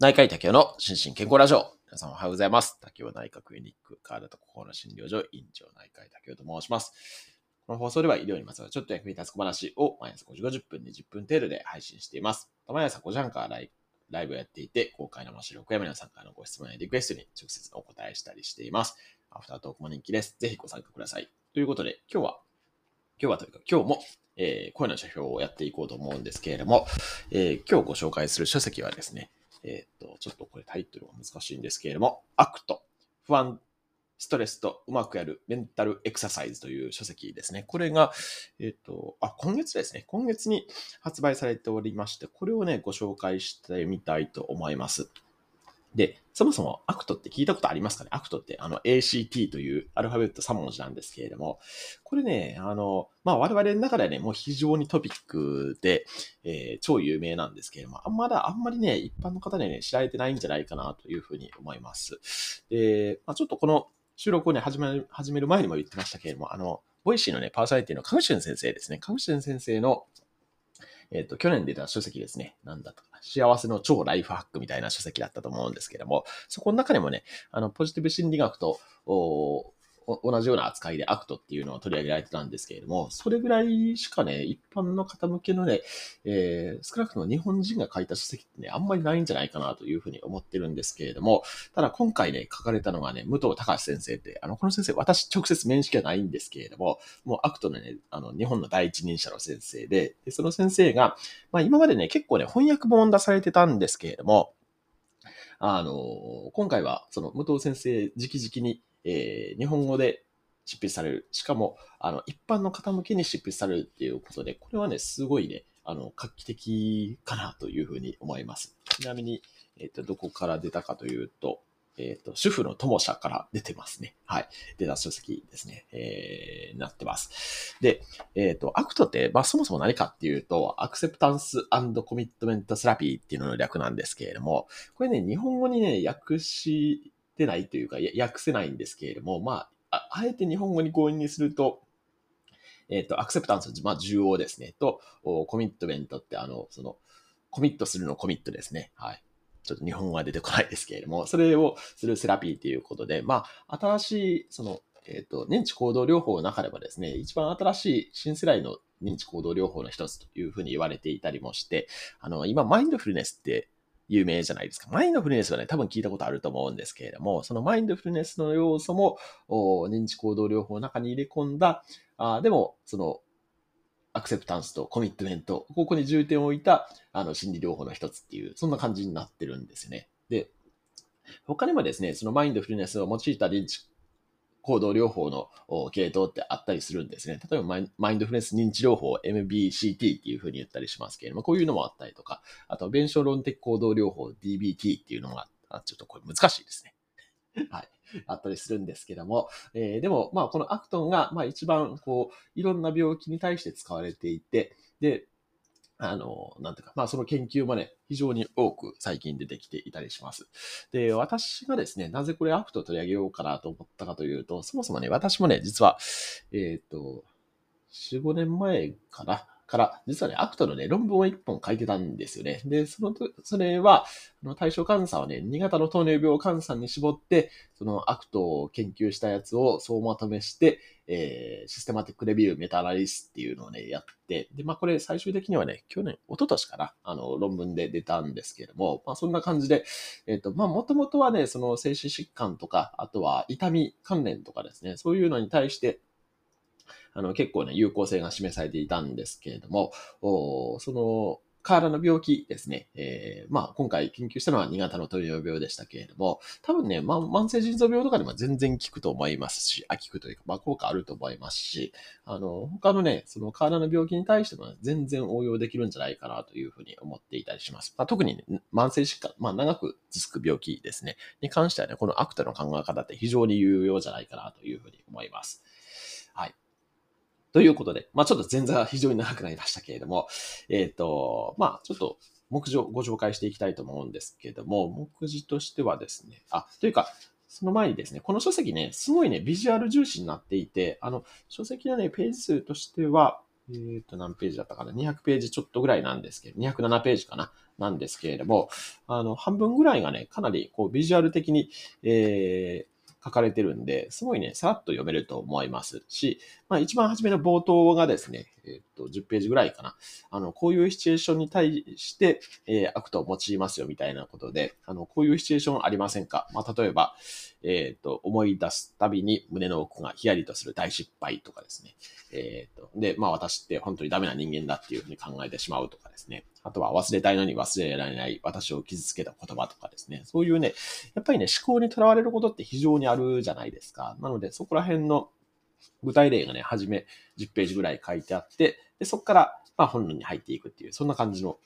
内科医竹雄の心身健康ラジオ。皆さんおはようございます。竹雄内科クリニック、体と心の診療所、院長内科医竹雄と申します。この放送では医療にまつわるちょっと役に立つ小話を毎朝5時50分、20分程度で配信しています。毎朝5時半からライライブをやっていて、公開の面白くや皆さんからのご質問やリクエストに直接お答えしたりしています。アフタートークも人気です。ぜひご参加ください。ということで、今日は、今日はというか今日も、えー、声の書評をやっていこうと思うんですけれども、えー、今日ご紹介する書籍はですね、えっ、と、ちょっとこれタイトルが難しいんですけれども、アクト、不安、ストレスとうまくやるメンタルエクササイズという書籍ですね。これが、えっ、と、あ、今月ですね。今月に発売されておりまして、これをね、ご紹介してみたいと思います。で、そもそもアクトって聞いたことありますかね？アクトってあの ACT というアルファベット3文字なんですけれども、これね、あの、まあ我々の中ではね、もう非常にトピックで、えー、超有名なんですけれども、まだあんまりね、一般の方にね、知られてないんじゃないかなというふうに思います。で、まあ、ちょっとこの収録をね、始める、始める前にも言ってましたけれども、あの、 Voicyのね、パーソナリティのカグシュン先生ですね。カグシュン先生のえっ、ー、と、去年出た書籍ですね。なんだとか、幸せの超ライフハックみたいな書籍だったと思うんですけども、そこの中でもね、あの、ポジティブ心理学と、同じような扱いでアクトっていうのを取り上げられてたんですけれども、それぐらいしかね、一般の方向けのね、えー、少なくとも日本人が書いた書籍ってね、あんまりないんじゃないかなというふうに思ってるんですけれども、ただ今回ね、書かれたのがね、武藤崇先生って、あの、この先生、私直接面識はないんですけれども、もうアクトのね、あの、日本の第一人者の先生で、でその先生が、まあ今までね、結構ね、翻訳本出されてたんですけれども、あの、今回は、その、武藤先生直々に、えー、日本語で執筆される。しかも、あの、一般の方向けに執筆されるっていうことで、これはね、すごいね、あの、画期的かなというふうに思います。ちなみに、えっ、ー、と、どこから出たかというと、えっ、ー、と、主婦の友社から出てますね。はい。出た書籍ですね。えー、なってます。で、えっ、ー、と、アクトって、まあ、そもそも何かっていうと、アクセプタンスコミットメントセラピーっていうのの略なんですけれども、これね、日本語にね、訳してないというか、訳せないんですけれども、まあ、あえて日本語に強引にすると、えっ、ー、と、アクセプタンス、まあ、受容ですね。と、コミットメントって、あの、その、コミットするのコミットですね。はい。ちょっと日本語は出てこないですけれども、それをするセラピーということで、まあ、新しい、その、えっ、ー、と、認知行動療法の中ではですね、一番新しい新世代の認知行動療法の一つというふうに言われていたりもして、あの、今、マインドフルネスって有名じゃないですか。マインドフルネスはね、多分聞いたことあると思うんですけれども、そのマインドフルネスの要素も、認知行動療法の中に入れ込んだ、あでも、その、アクセプタンスとコミットメント、ここに重点を置いた、あの、心理療法の一つっていう、そんな感じになってるんですよね。で、他にもですね、そのマインドフルネスを用いた認知行動療法の系統ってあったりするんですね。例えばマインドフルネス認知療法 MBCT っていうふうに言ったりしますけれども、こういうのもあったりとか、あと、弁証論的行動療法 DBT っていうのが、ちょっとこれ難しいですね。はい。あったりするんですけども、えー、でも、まあ、このアクトンが、まあ、一番、こう、いろんな病気に対して使われていて、で、あの、なんていうか、まあその研究もね、非常に多く最近出てきていたりします。で、私がですね、なぜこれアクト取り上げようかなと思ったかというと、そもそもね、私もね、実は、えっ、ー、と、4、5年前かな、から、実はね、アクトのね、論文を一本書いてたんですよね。で、そのと、それは、あの対象患者はね、2型の糖尿病患者に絞って、そのアクトを研究したやつを総まとめして、えー、システマティックレビューメタアナリスっていうのをね、やって、で、まあこれ最終的にはね、去年、一昨年かな、あの、論文で出たんですけれども、まあそんな感じで、えっ、ー、と、まあもともとはね、その精神疾患とか、あとは痛み関連とかですね、そういうのに対して、あの、結構ね、有効性が示されていたんですけれども、その、体の病気ですね。えー、まあ、今回研究したのは2型の糖尿病でしたけれども、多分ね、まあ、慢性腎臓病とかでも全然効くと思いますし、あ、効くというか、まあ、効果あると思いますし、あの、他のね、その体の病気に対しても全然応用できるんじゃないかなというふうに思っていたりします。まあ、特に、ね、慢性疾患、まあ、長く続く病気ですね、に関してはね、このアクタの考え方って非常に有用じゃないかなというふうに思います。はい。ということで、まあちょっと前座は非常に長くなりましたけれども、えっ、ー、と、まあちょっと目次をご紹介していきたいと思うんですけども、目次としてはですね、あ、というか、その前にですね、この書籍ね、すごいね、ビジュアル重視になっていて、あの、書籍のね、ページ数としては、えっ、ー、と、何ページだったかな ?200 ページちょっとぐらいなんですけど、207ページかななんですけれども、あの、半分ぐらいがね、かなり、こう、ビジュアル的に、えー、書かれてるんで、すごいね、さらっと読めると思いますし、まあ一番初めの冒頭がですね、えっと、10ページぐらいかな。あの、こういうシチュエーションに対して、えー、アクトを用いますよみたいなことで、あの、こういうシチュエーションありませんか？まあ例えば、えっ、と、思い出すたびに胸の奥がヒヤリとする大失敗とかですね。えっ、と、で、まあ私って本当にダメな人間だっていうふうに考えてしまうとかですね。あとは忘れたいのに忘れられない私を傷つけた言葉とかですね。そういうね、やっぱりね、思考にとらわれることって非常にあるじゃないですか。なので、そこら辺の具体例がね、はじめ10ページぐらい書いてあって、でそこから、まあ、本論に入っていくっていう、そんな感じの、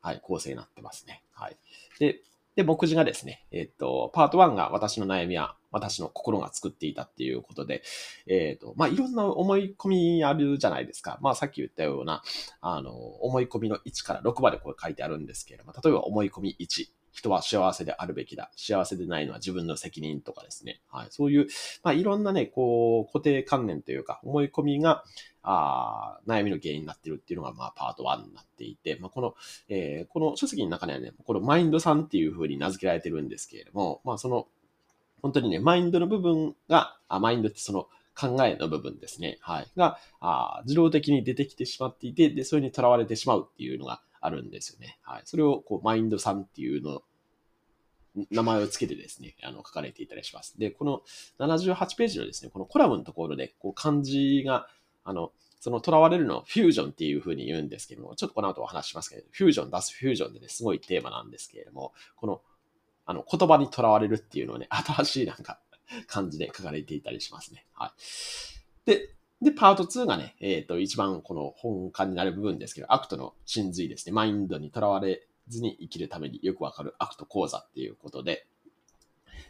はい、構成になってますね。はい。で、で、目次がですね、えっ、と、パート1が私の悩みは私の心が作っていたっていうことで、えっ、と、まあ、いろんな思い込みあるじゃないですか。まあ、さっき言ったような、あの、思い込みの1から6までこう書いてあるんですけれども、例えば思い込み1。人は幸せであるべきだ。幸せでないのは自分の責任とかですね。はい。そういう、まあ、いろんなね、こう、固定観念というか、思い込みが、あ悩みの原因になっているっていうのが、まあ、パート1になっていて、まあ、この、えー、この書籍の中にはね、このマインドさんっていう風に名付けられてるんですけれども、まあ、その、本当にね、マインドの部分が、あマインドってその考えの部分ですね。はい。が、あ自動的に出てきてしまっていて、で、それにとらわれてしまうっていうのがあるんですよね。はい。それを、こう、マインドさんっていうの名前を付けてですね、あの、書かれていたりします。で、この78ページのですね、このコラムのところで、こう、漢字が、あの、その囚われるのをフュージョンっていう風に言うんですけども、ちょっとこの後お話しますけど、フュージョン脱フュージョンでね、すごいテーマなんですけれども、この、あの、言葉に囚われるっていうのをね、新しいなんか、漢字で書かれていたりしますね。はい。で、で、パート2がね、えっ、ー、と、一番この本幹になる部分ですけど、アクトの真髄ですね。マインドに囚われずに生きるためによくわかるアクト講座っていうことで、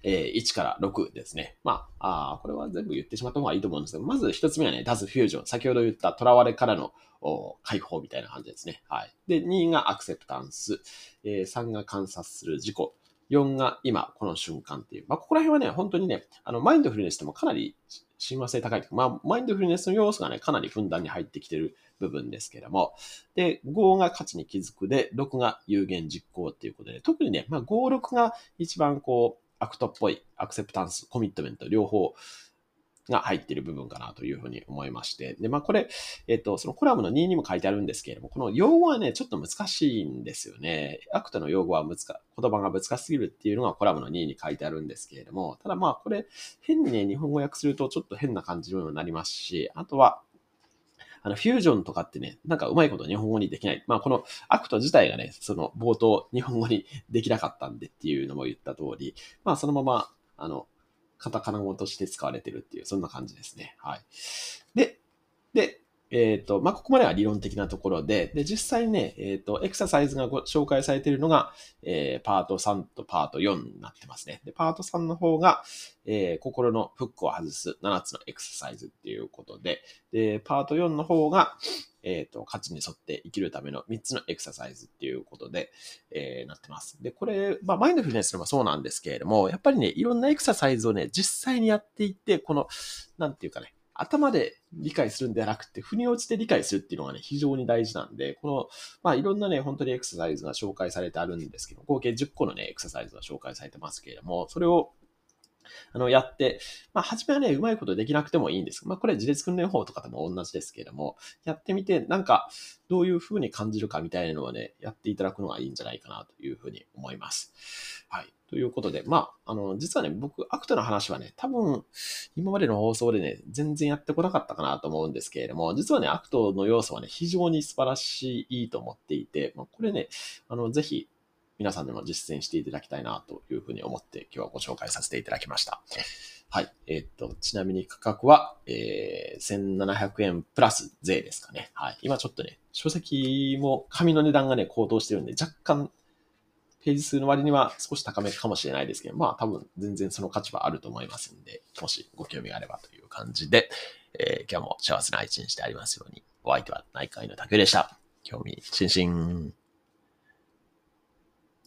えー、1から6ですね。まあ、あこれは全部言ってしまった方がいいと思うんですけど、まず1つ目はね、脱フュージョン。先ほど言った囚われからの解放みたいな感じですね。はい。で、2がアクセプタンス。えー、3が観察する自己。4が今、この瞬間っていう。まあ、ここら辺はね、本当にね、あの、マインドフルネスでもかなり親和性高い。まあ、マインドフルネスの要素がね、かなりふんだんに入ってきてる部分ですけども。で、5が価値に気づくで、6が有言実行っていうことで、特にね、まあ、5、6が一番こう、アクトっぽい、アクセプタンス、コミットメント、両方、が入っている部分かなというふうに思いまして。で、まあこれ、えっと、そのコラムの2にも書いてあるんですけれども、この用語はね、ちょっと難しいんですよね。アクトの用語は難言葉が難しすぎるっていうのがコラムの2に書いてあるんですけれども、ただまあこれ、変にね、日本語訳するとちょっと変な感じになりますし、あとは、あの、フュージョンとかってね、なんかうまいこと日本語にできない。まあ、このアクト自体がね、その冒頭日本語にできなかったんでっていうのも言った通り、まあ、そのまま、あの、カタカナ語として使われてるっていう、そんな感じですね。はい。で、で、えっ、ー、と、まあ、ここまでは理論的なところで、で、実際ね、えっ、ー、と、エクササイズがご紹介されているのが、えー、パート3とパート4になってますね。で、パート3の方が、えー、心のフックを外す7つのエクササイズっていうことで、で、パート4の方が、えっ、ー、と、価値に沿って生きるための3つのエクササイズっていうことで、えー、なってます。で、これ、まあ、マインドフルネスでもそうなんですけれども、やっぱりね、いろんなエクササイズをね、実際にやっていって、この、なんていうかね、頭で理解するんではなくて、腑に落ちて理解するっていうのがね、非常に大事なんで、この、まあいろんなね、本当にエクササイズが紹介されてあるんですけど、合計10個のね、エクササイズが紹介されてますけれども、それをあの、やって、まあ、初めはね、うまいことできなくてもいいんです。まあ、これ自立訓練法とかでも同じですけれども、やってみて、なんか、どういう風に感じるかみたいなのをね、やっていただくのがいいんじゃないかなという風に思います。はい。ということで、まあ、あの、実はね、僕、アクトの話はね、多分、今までの放送でね、全然やってこなかったかなと思うんですけれども、実はね、アクトの要素はね、非常に素晴らしいと思っていて、まあ、これね、あの、ぜひ、皆さんでも実践していただきたいなというふうに思って今日はご紹介させていただきました。はい。えー、っと、ちなみに価格は、えー、1700円プラス税ですかね。はい。今ちょっとね、書籍も紙の値段がね、高騰してるんで、若干ページ数の割には少し高めかもしれないですけど、まあ多分全然その価値はあると思いますんで、もしご興味があればという感じで、えー、今日も幸せな一日でありますように、お相手は内科医の竹でした。興味津々。